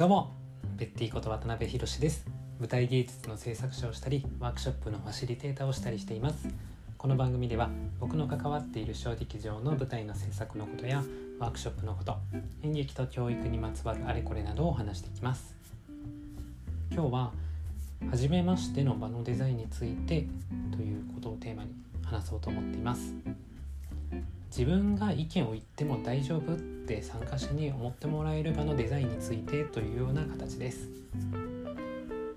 どうもベッティこと渡辺博です。舞台芸術の制作者をしたりワークショップのファシリテーターをしたりしています。この番組では僕の関わっている小劇場の舞台の制作のことやワークショップのこと演劇と教育にまつわるあれこれなどを話していきます。今日は初めましての場のデザインについてということをテーマに話そうと思っています。自分が意見を言っても大丈夫って参加者に思ってもらえる場のデザインについてというような形です。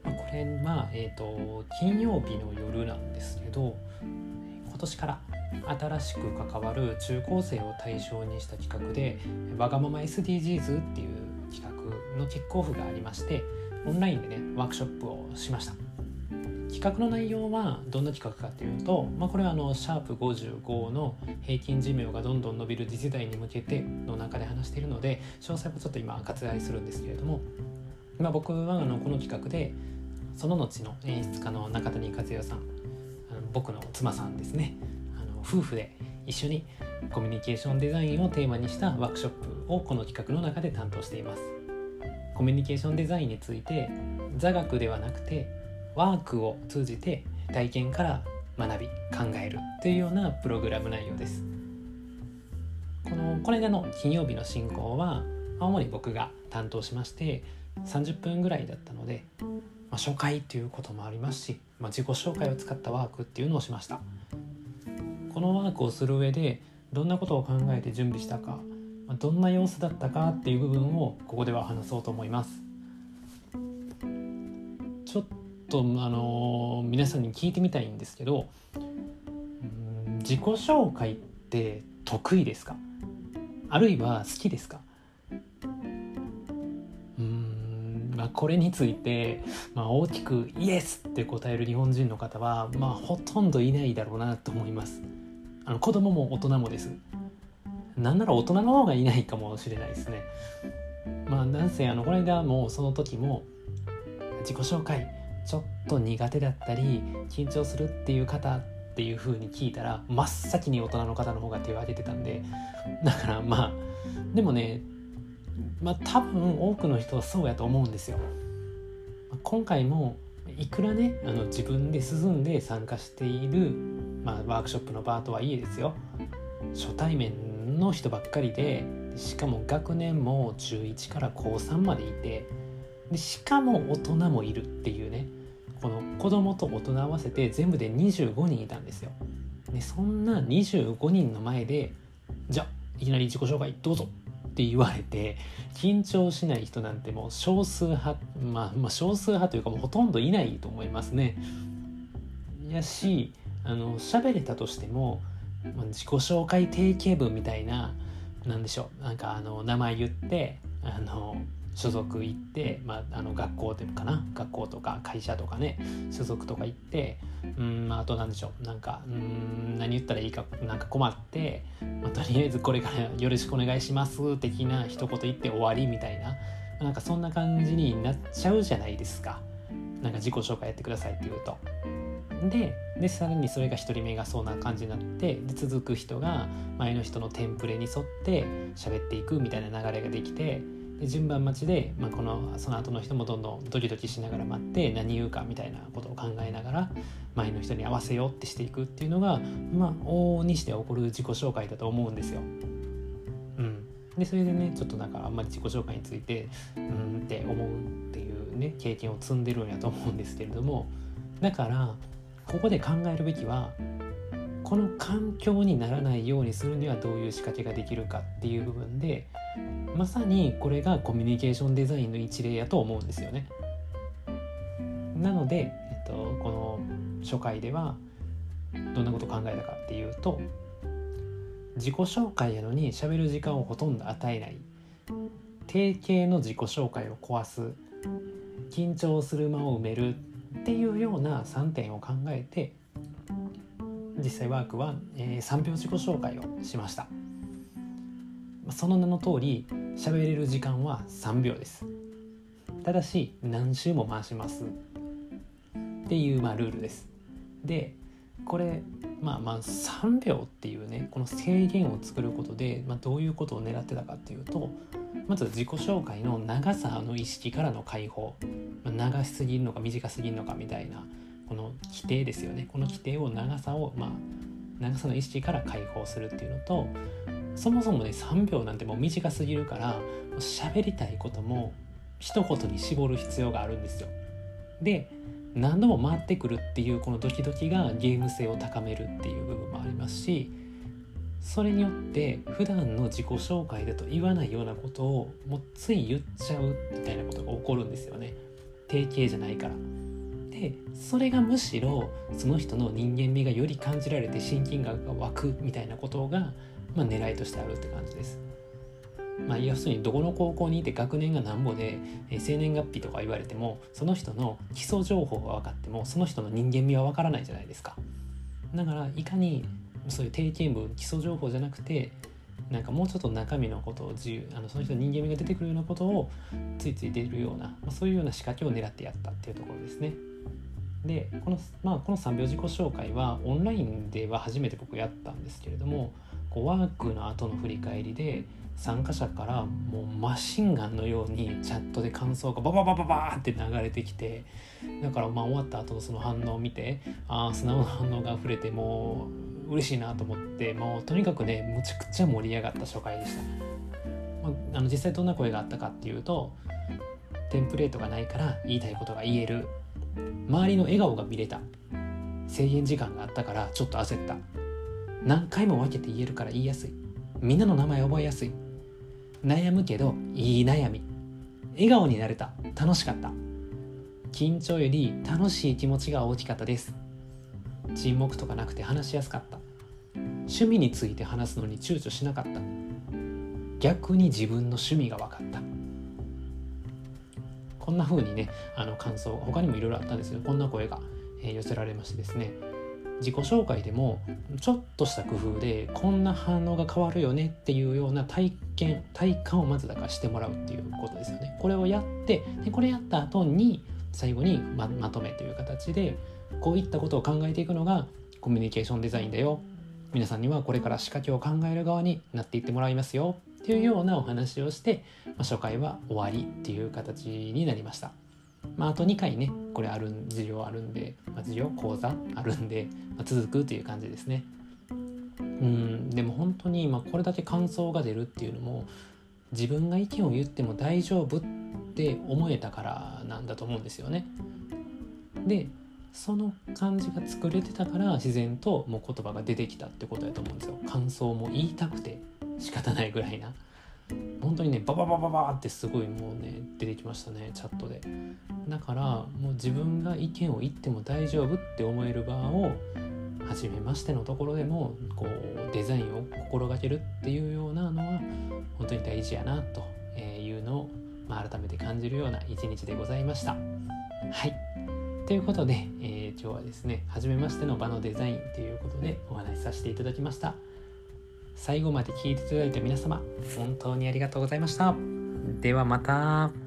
まあ、これは、えーと、金曜日の夜なんですけど今年から新しく関わる中高生を対象にした企画で「わがまま SDGs」っていう企画のキックオフがありましてオンラインでねワークショップをしました。企画の内容はどんな企画かっていうと、まあ、これはあのシャープ55の平均寿命がどんどん伸びる次世代に向けての中で話しているので詳細はちょっと今割愛するんですけれども、まあ、僕はあのこの企画でその後の演出家の中谷和代さんあの僕の妻さんですね。あの夫婦で一緒にコミュニケーションデザインをテーマにしたワークショップをこの企画の中で担当しています。コミュニケーションデザインについて座学ではなくてワークを通じて体験から学び考えるというようなプログラム内容です。このこれでの金曜日の進行は主に僕が担当しまして30分ぐらいだったので、まあ、初回ということもありますし、まあ、自己紹介を使ったワークっていうのをしました。このワークをする上でどんなことを考えて準備したかどんな様子だったかっていう部分をここでは話そうと思います。ちょっとあの皆さんに聞いてみたいんですけど自己紹介って得意ですか？あるいは好きですか？うんまあこれについて、まあ、大きく「イエス!」って答える日本人の方は、まあ、ほとんどいないだろうなと思います。あの子供も大人もです。なんなら大人の方がいないかもしれないですね。まあなんせあのこの間もその時も自己紹介ちょっと苦手だったり緊張するっていう方っていう風に聞いたら真っ先に大人の方の方が手を挙げてたんでだからまあでもねまあ多分多くの人はそうやと思うんですよ。今回もいくらねあの自分で進んで参加している、まあ、ワークショップの場とはいえですよ初対面の人ばっかりでしかも学年も中1から高3までいてでしかも大人もいるっていうねこの子供と大人合わせて全部で25人いたんですよ。でそんな25人の前でじゃあいきなり自己紹介どうぞって言われて緊張しない人なんてもう少数派、まあ、まあ少数派というかもうほとんどいないと思いますね。やしあの喋れたとしても、ま、自己紹介定型文みたいななんでしょうなんかあの名前言ってあの所属行って、まあ、あの学校でかな学校とか会社とかね所属とか行ってうんあと何でしょうなんかうん何言ったらいいかなんか困って、まあ、とりあえずこれからよろしくお願いします的な一言言って終わりみたいななんかそんな感じになっちゃうじゃないですかなんか自己紹介やってくださいって言うと。ででさらにそれが1人目がそうな感じになってで続く人が前の人のテンプレに沿って喋っていくみたいな流れができてで順番待ちで、まあ、このその後の人もどんどんドキドキしながら待って何言うかみたいなことを考えながら前の人に合わせようってしていくっていうのが、まあ、往々にして起こる自己紹介だと思うんですよ。うん、でそれでねちょっとなんかあんまり自己紹介についてうんって思うっていうね経験を積んでるんやと思うんですけれどもだからここで考えるべきはこの環境にならないようにするにはどういう仕掛けができるかっていう部分でまさにこれがコミュニケーションデザインの一例やと思うんですよね。なので、えっと、この初回ではどんなことを考えたかっていうと自己紹介やのに喋る時間をほとんど与えない定型の自己紹介を壊す緊張する間を埋めるっていうような3点を考えて実際ワークは、えー、3秒自己紹介をしました。その名の通り喋れる時間は3秒です。ただし何周も回します。っていうまあルールです。でこれまあまあ3秒っていうねこの制限を作ることで、まあ、どういうことを狙ってたかっていうとまず自己紹介の長さの意識からの解放、まあ、長すぎるのか短すぎるのかみたいなこの規定ですよね。この規定を長さをまあ長さの意識から解放するっていうのとそもそもね3秒なんてもう短すぎるから喋りたいことも一言に絞る必要があるんですよ。で何度も回ってくるっていうこのドキドキがゲーム性を高めるっていう部分もありますしそれによって普段の自己紹介だと言わないようなことをもうつい言っちゃうみたいなことが起こるんですよね定型じゃないから。でそれがむしろその人の人間味がより感じられて親近感が湧くみたいなことが、まあ、狙いとしてあるって感じです。まあ、要するにどこの高校にいて学年がなんぼで、生年月日とか言われてもその人の基礎情報が分かってもその人の人間味は分からないじゃないですかだからいかにそういう定型文基礎情報じゃなくてなんかもうちょっと中身のことを自由あのその人の人間味が出てくるようなことをついつい出るような、まあ、そういうような仕掛けを狙ってやったっていうところですね。でこの,、まあ、この3秒自己紹介はオンラインでは初めて僕やったんですけれどもこうワークの後の振り返りで参加者からもうマシンガンのようにチャットで感想がバババババーって流れてきてだからまあ終わった後のその反応を見てああ素直な反応が溢れてもう嬉しいなと思ってもうとにかくねむちゃくちゃ盛り上がった初回でした。まあ、あの実際どんな声があったかっていうとテンプレートがないから言いたいことが言える。周りの笑顔が見れた。制限時間があったからちょっと焦った。何回も分けて言えるから言いやすい。みんなの名前覚えやすい。悩むけどいい悩み。笑顔になれた。楽しかった。緊張より楽しい気持ちが大きかったです。沈黙とかなくて話しやすかった。趣味について話すのに躊躇しなかった。逆に自分の趣味が分かった。こんな風にねあの感想他にもいろいろあったんですけどこんな声が、寄せられましてですね。自己紹介でもちょっとした工夫でこんな反応が変わるよねっていうような体験体感をまずだからしてもらうっていうことですよね。これをやってでこれやった後に最後にままとめという形でこういったことを考えていくのがコミュニケーションデザインだよ皆さんにはこれから仕掛けを考える側になっていってもらいますよっていうようなお話をして、まあ、初回は終わりっていう形になりました。まあ、あと2回ねこれある授業あるんで、まあ、授業講座あるんで、まあ、続くという感じですね。うんでも本当に今これだけ感想が出るっていうのも自分が意見を言っても大丈夫って思えたからなんだと思うんですよね。でその感じが作れてたから自然ともう言葉が出てきたってことだと思うんですよ。感想も言いたくて仕方ないぐらいな。本当にねバババババってすごいもうね出てきましたねチャットでだからもう自分が意見を言っても大丈夫って思える場を初めましてのところでもこうデザインを心がけるっていうようなのは本当に大事やなというのを、まあ、改めて感じるような一日でございました。はいということで、えー、今日はですね初めましての場のデザインということでお話しさせていただきました。最後まで聞いていただいた皆様本当にありがとうございました。ではまた。